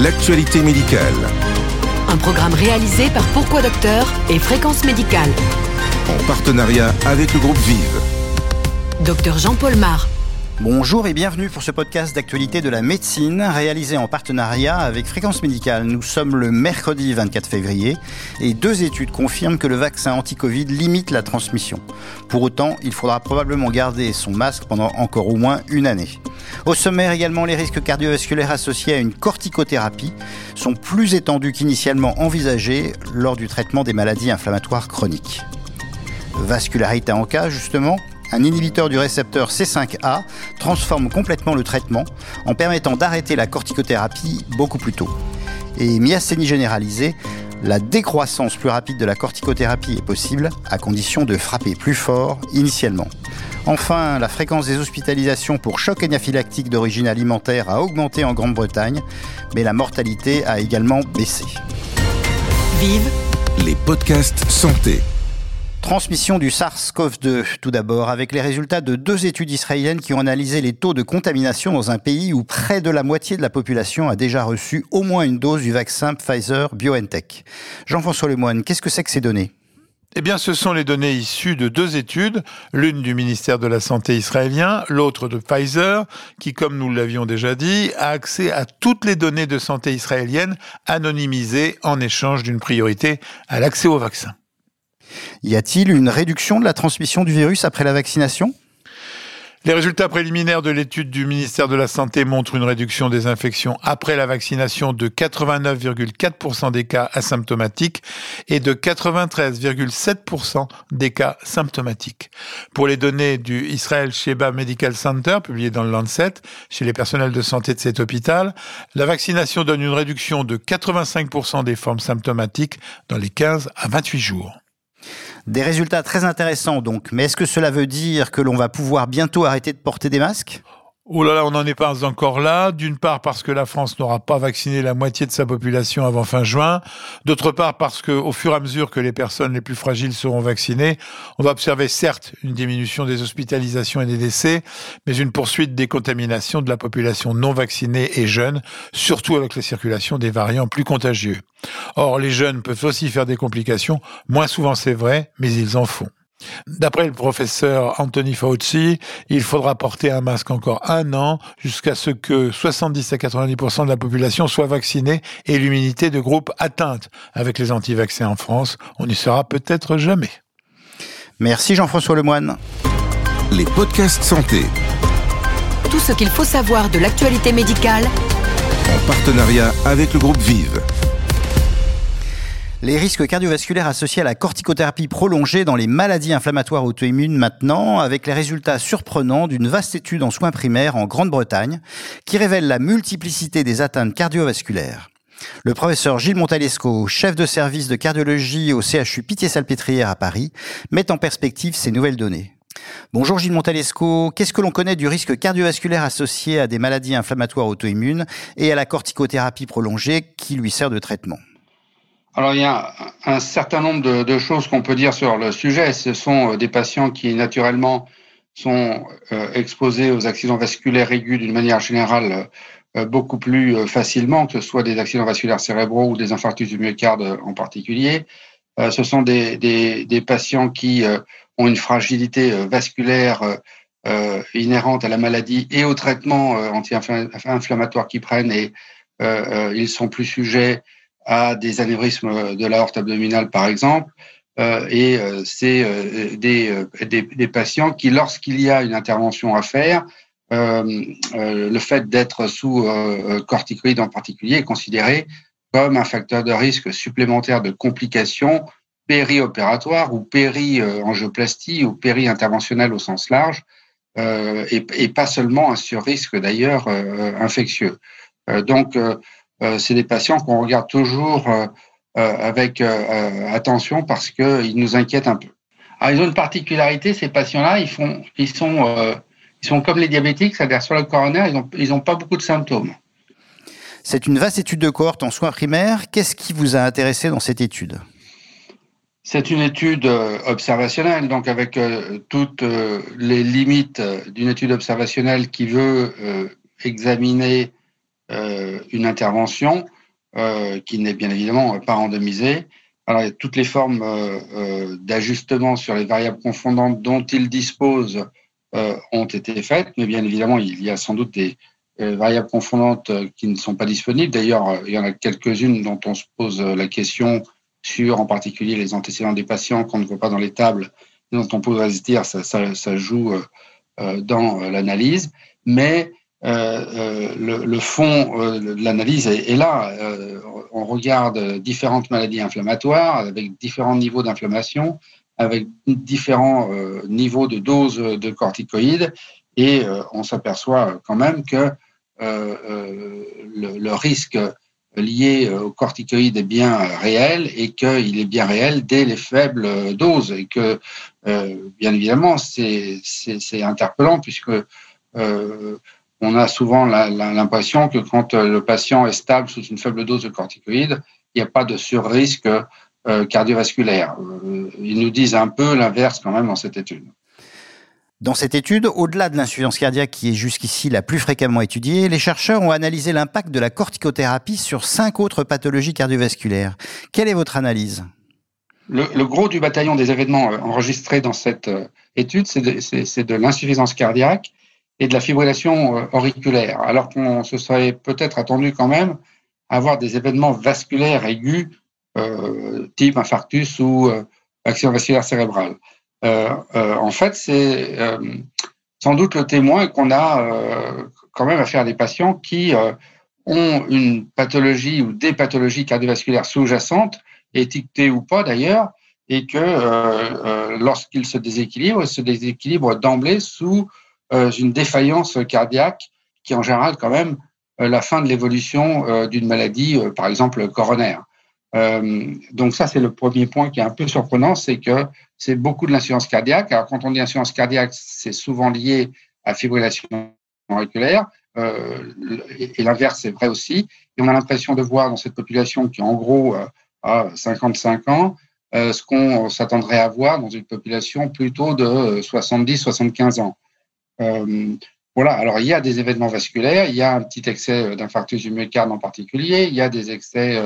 l'actualité médicale. Un programme réalisé par Pourquoi Docteur et Fréquence Médicale. En partenariat avec le groupe Vive. Docteur Jean-Paul Mar. Bonjour et bienvenue pour ce podcast d'actualité de la médecine réalisé en partenariat avec Fréquence Médicale. Nous sommes le mercredi 24 février et deux études confirment que le vaccin anti-Covid limite la transmission. Pour autant, il faudra probablement garder son masque pendant encore au moins une année. Au sommaire également, les risques cardiovasculaires associés à une corticothérapie sont plus étendus qu'initialement envisagés lors du traitement des maladies inflammatoires chroniques. Vascularité en cas, justement, un inhibiteur du récepteur C5A transforme complètement le traitement en permettant d'arrêter la corticothérapie beaucoup plus tôt. Et myasthénie généralisée, la décroissance plus rapide de la corticothérapie est possible à condition de frapper plus fort initialement. Enfin, la fréquence des hospitalisations pour choc anaphylactique d'origine alimentaire a augmenté en Grande-Bretagne, mais la mortalité a également baissé. Vive Les podcasts santé. Transmission du SARS-CoV-2, tout d'abord, avec les résultats de deux études israéliennes qui ont analysé les taux de contamination dans un pays où près de la moitié de la population a déjà reçu au moins une dose du vaccin Pfizer BioNTech. Jean-François Lemoine, qu'est-ce que c'est que ces données? Eh bien, ce sont les données issues de deux études, l'une du ministère de la Santé israélien, l'autre de Pfizer, qui, comme nous l'avions déjà dit, a accès à toutes les données de santé israéliennes anonymisées en échange d'une priorité à l'accès au vaccin. Y a-t-il une réduction de la transmission du virus après la vaccination? Les résultats préliminaires de l'étude du ministère de la Santé montrent une réduction des infections après la vaccination de 89,4% des cas asymptomatiques et de 93,7% des cas symptomatiques. Pour les données du Israel Sheba Medical Center, publiées dans le Lancet, chez les personnels de santé de cet hôpital, la vaccination donne une réduction de 85% des formes symptomatiques dans les 15 à 28 jours. Des résultats très intéressants donc, mais est-ce que cela veut dire que l'on va pouvoir bientôt arrêter de porter des masques? Oh là là, on n'en est pas encore là. D'une part parce que la France n'aura pas vacciné la moitié de sa population avant fin juin. D'autre part parce que, au fur et à mesure que les personnes les plus fragiles seront vaccinées, on va observer certes une diminution des hospitalisations et des décès, mais une poursuite des contaminations de la population non vaccinée et jeune, surtout avec la circulation des variants plus contagieux. Or, les jeunes peuvent aussi faire des complications, moins souvent c'est vrai, mais ils en font. D'après le professeur Anthony Fauci, il faudra porter un masque encore un an jusqu'à ce que 70 à 90% de la population soit vaccinée et l'immunité de groupe atteinte. Avec les anti-vaccins en France, on n'y sera peut-être jamais. Merci Jean-François Lemoine. Les podcasts santé. Tout ce qu'il faut savoir de l'actualité médicale En partenariat avec le groupe Vive. Les risques cardiovasculaires associés à la corticothérapie prolongée dans les maladies inflammatoires auto-immunes maintenant, avec les résultats surprenants d'une vaste étude en soins primaires en Grande-Bretagne, qui révèle la multiplicité des atteintes cardiovasculaires. Le professeur Gilles Montalesco, chef de service de cardiologie au CHU Pitié-Salpêtrière à Paris, met en perspective ces nouvelles données. Bonjour Gilles Montalesco, qu'est-ce que l'on connaît du risque cardiovasculaire associé à des maladies inflammatoires auto-immunes et à la corticothérapie prolongée qui lui sert de traitement? Alors il y a un certain nombre de, choses qu'on peut dire sur le sujet. Ce sont euh, des patients qui naturellement sont euh, exposés aux accidents vasculaires aigus d'une manière générale euh, beaucoup plus facilement, que ce soit des accidents vasculaires cérébraux ou des infarctus du myocarde en particulier. Ce sont des, des patients qui ont une fragilité vasculaire inhérente à la maladie et au traitement anti-inflammatoire qu'ils prennent et ils sont plus sujets à des anévrismes de l'aorte abdominale, par exemple. Euh, et euh, c'est euh, des, patients qui, lorsqu'il y a une intervention à faire, le fait d'être sous corticoïdes en particulier est considéré comme un facteur de risque supplémentaire de complications périopératoires ou péri-angioplastie ou péri-interventionnelles au sens large, et, pas seulement un surrisque d'ailleurs infectieux. donc, c'est des patients qu'on regarde toujours euh, euh, avec attention parce qu'ils nous inquiètent un peu. Alors, ils ont une particularité, ces patients-là, ils, font, ils, sont, ils sont comme les diabétiques, c'est-à-dire sur le coronaire, ils n'ont ils ont pas beaucoup de symptômes. C'est une vaste étude de cohorte en soins primaires. Qu'est-ce qui vous a intéressé dans cette étude? C'est une étude observationnelle, donc avec toutes les limites d'une étude observationnelle qui veut examiner une intervention qui n'est bien évidemment pas randomisée. Alors, toutes les formes d'ajustement sur les variables confondantes dont il dispose ont été faites, mais bien évidemment, il y a sans doute des variables confondantes qui ne sont pas disponibles. D'ailleurs, il y en a quelques-unes dont on se pose la question sur en particulier les antécédents des patients qu'on ne voit pas dans les tables, dont on pourrait se dire ça, ça, ça joue euh, euh, dans euh, l'analyse, mais le, le, fond de l'analyse est, là. on regarde différentes maladies inflammatoires avec différents niveaux d'inflammation, avec différents niveaux de dose de corticoïdes, et on s'aperçoit quand même que le, risque lié au corticoïde est bien réel et qu'il est bien réel dès les faibles doses et que, euh, bien évidemment, c'est interpellant puisque euh, on a souvent l'impression que quand le patient est stable sous une faible dose de corticoïde, il n'y a pas de surrisque euh, cardiovasculaire. Ils nous disent un peu l'inverse quand même dans cette étude. Dans cette étude, au-delà de l'insuffisance cardiaque qui est jusqu'ici la plus fréquemment étudiée, les chercheurs ont analysé l'impact de la corticothérapie sur cinq autres pathologies cardiovasculaires. Quelle est votre analyse? Le, gros du bataillon des événements euh, enregistrés dans cette euh, étude, c'est de, de l'insuffisance cardiaque et de la fibrillation euh, auriculaire, alors qu'on se serait peut-être attendu quand même à avoir des événements vasculaires aigus, type infarctus ou accident vasculaire cérébral. Euh, euh, en fait, c'est euh, sans doute le témoin qu'on a quand même affaire à des patients qui ont une pathologie ou des pathologies cardiovasculaires sous-jacentes, étiquetées ou pas d'ailleurs, et que euh, lorsqu'ils se déséquilibrent, ils se déséquilibrent d'emblée sous une défaillance cardiaque qui en général quand même la fin de l'évolution d'une maladie, par exemple coronaire. Euh, donc ça, c'est le premier point qui est un peu surprenant, c'est que c'est beaucoup de l'insuffisance cardiaque. Alors quand on dit insuffisance cardiaque, c'est souvent lié à fibrillation auriculaire, euh, et, l'inverse est vrai aussi. Et on a l'impression de voir dans cette population qui en gros euh, a 55 ans, euh, ce qu'on s'attendrait à voir dans une population plutôt de 70-75 ans. Euh, voilà, alors il y a des événements vasculaires, il y a un petit excès d'infarctus du myocarde en particulier, il y a des excès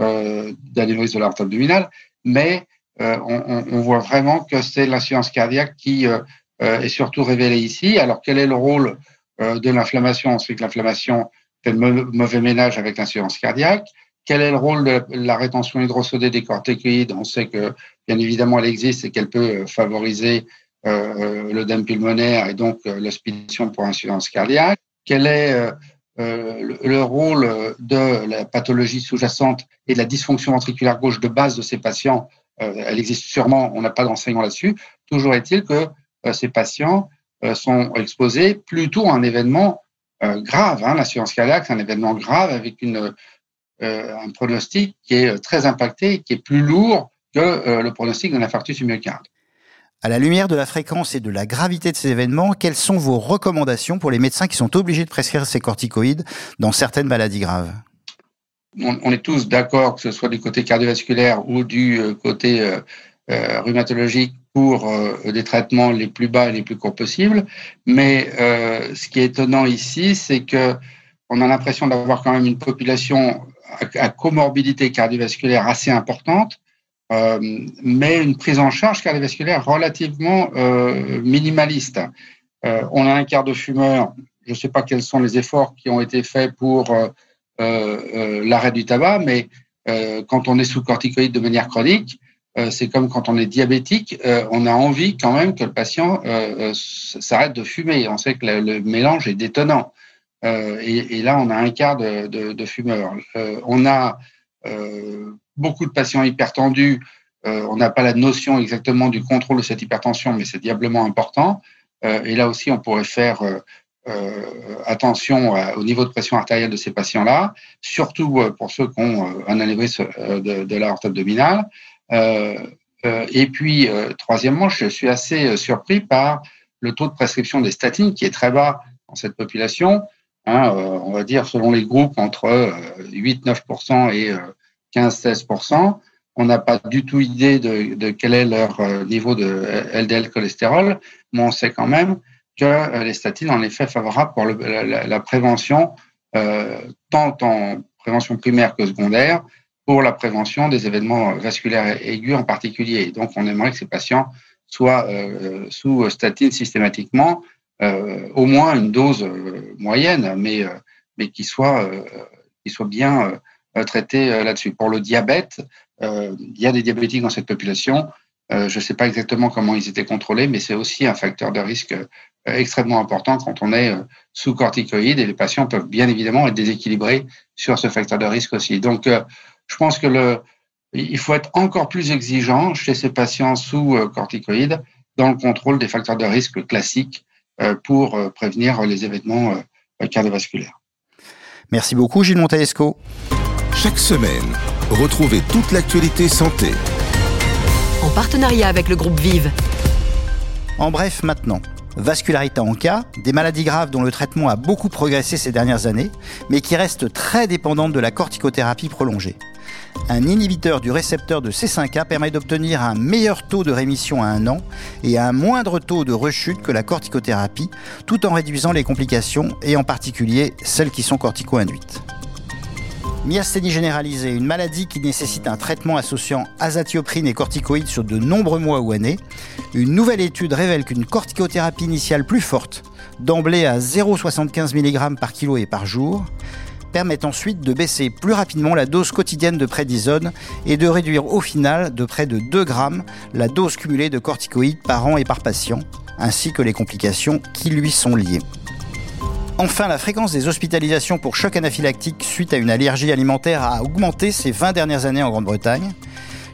euh, d'anévrisme de l'aorte abdominale, mais euh, on, voit vraiment que c'est l'insuffisance cardiaque qui euh, est surtout révélée ici. Alors quel est le rôle de l'inflammation? On sait que l'inflammation fait mauvais ménage avec l'insuffisance cardiaque. Quel est le rôle de la rétention hydrosodée des corticoïdes On sait que, bien évidemment, elle existe et qu'elle peut favoriser euh, l'œdème pulmonaire et donc l'hospitalisation pour insuffisance cardiaque. Quel est euh, le, rôle de la pathologie sous-jacente et de la dysfonction ventriculaire gauche de base de ces patients, euh, elle existe sûrement, on n'a pas d'enseignement là-dessus. Toujours est-il que euh, ces patients sont exposés plutôt à un événement grave. Hein. L'assurance cardiaque, c'est un événement grave avec un pronostic qui est très impacté, qui est plus lourd que le pronostic d'un infarctus myocarde. À la lumière de la fréquence et de la gravité de ces événements, quelles sont vos recommandations pour les médecins qui sont obligés de prescrire ces corticoïdes dans certaines maladies graves? On, est tous d'accord, que ce soit du côté cardiovasculaire ou du euh, côté euh, euh, rhumatologique, pour des traitements les plus bas et les plus courts possibles. Mais ce qui est étonnant ici, c'est que on a l'impression d'avoir quand même une population à comorbidité cardiovasculaire assez importante mais une prise en charge cardiovasculaire relativement euh, minimaliste. Euh, on a un quart de fumeurs. Je ne sais pas quels sont les efforts qui ont été faits pour l'arrêt du tabac, mais quand on est sous corticoïde de manière chronique, c'est comme quand on est diabétique, on a envie quand même que le patient s'arrête de fumer. On sait que le, mélange est détonnant. Et, là, on a un quart de, de fumeurs. on a beaucoup de patients hypertendus, euh, on n'a pas la notion exactement du contrôle de cette hypertension, mais c'est diablement important. Euh, et là aussi, on pourrait faire euh, attention au niveau de pression artérielle de ces patients-là, surtout pour ceux qui ont un anévrisme de, de l'aorte abdominale. et puis, troisièmement, je suis assez surpris par le taux de prescription des statines qui est très bas dans cette population. Hein, on va dire selon les groupes entre 8-9% et 15-16%. On n'a pas du tout idée de, quel est leur euh, niveau de LDL cholestérol, mais on sait quand même que euh, les statines, en effet, favorables pour la, prévention tant en prévention primaire que secondaire, pour la prévention des événements vasculaires aigus en particulier. donc, on aimerait que ces patients soient sous statine systématiquement, au moins une dose moyenne, mais, mais qui soit bien traités là-dessus. Pour le diabète, il y a des diabétiques dans cette population. je ne sais pas exactement comment ils étaient contrôlés, mais c'est aussi un facteur de risque extrêmement important quand on est sous corticoïdes et les patients peuvent bien évidemment être déséquilibrés sur ce facteur de risque aussi. Donc, je pense que le, il faut être encore plus exigeant chez ces patients sous corticoïdes dans le contrôle des facteurs de risque classiques pour prévenir les événements cardiovasculaires. Merci beaucoup Gilles Montalesco. Chaque semaine, retrouvez toute l'actualité santé. En partenariat avec le groupe Vive. En bref maintenant, vascularité en cas, des maladies graves dont le traitement a beaucoup progressé ces dernières années, mais qui restent très dépendantes de la corticothérapie prolongée. Un inhibiteur du récepteur de C5A permet d'obtenir un meilleur taux de rémission à un an et un moindre taux de rechute que la corticothérapie, tout en réduisant les complications et en particulier celles qui sont cortico-induites. Myasthénie généralisée, une maladie qui nécessite un traitement associant azatioprine et corticoïdes sur de nombreux mois ou années. Une nouvelle étude révèle qu'une corticothérapie initiale plus forte, d'emblée à 0,75 mg par kilo et par jour, permet ensuite de baisser plus rapidement la dose quotidienne de prédisone et de réduire au final de près de 2 grammes la dose cumulée de corticoïdes par an et par patient, ainsi que les complications qui lui sont liées. Enfin, la fréquence des hospitalisations pour choc anaphylactique suite à une allergie alimentaire a augmenté ces 20 dernières années en Grande-Bretagne.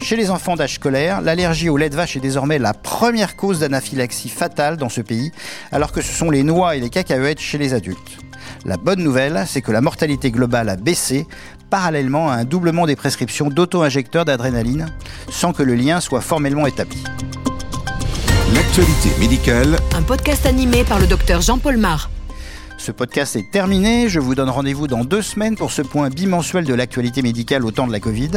Chez les enfants d'âge scolaire, l'allergie au lait de vache est désormais la première cause d'anaphylaxie fatale dans ce pays, alors que ce sont les noix et les cacahuètes chez les adultes. La bonne nouvelle, c'est que la mortalité globale a baissé, parallèlement à un doublement des prescriptions d'auto-injecteurs d'adrénaline, sans que le lien soit formellement établi. L'actualité médicale. Un podcast animé par le docteur Jean-Paul Mar. Ce podcast est terminé. Je vous donne rendez-vous dans deux semaines pour ce point bimensuel de l'actualité médicale au temps de la Covid.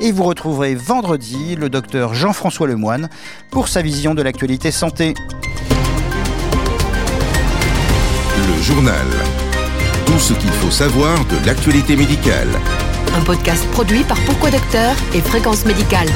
Et vous retrouverez vendredi le docteur Jean-François Lemoine pour sa vision de l'actualité santé. Le journal. Tout ce qu'il faut savoir de l'actualité médicale. Un podcast produit par Pourquoi Docteur et Fréquence Médicale.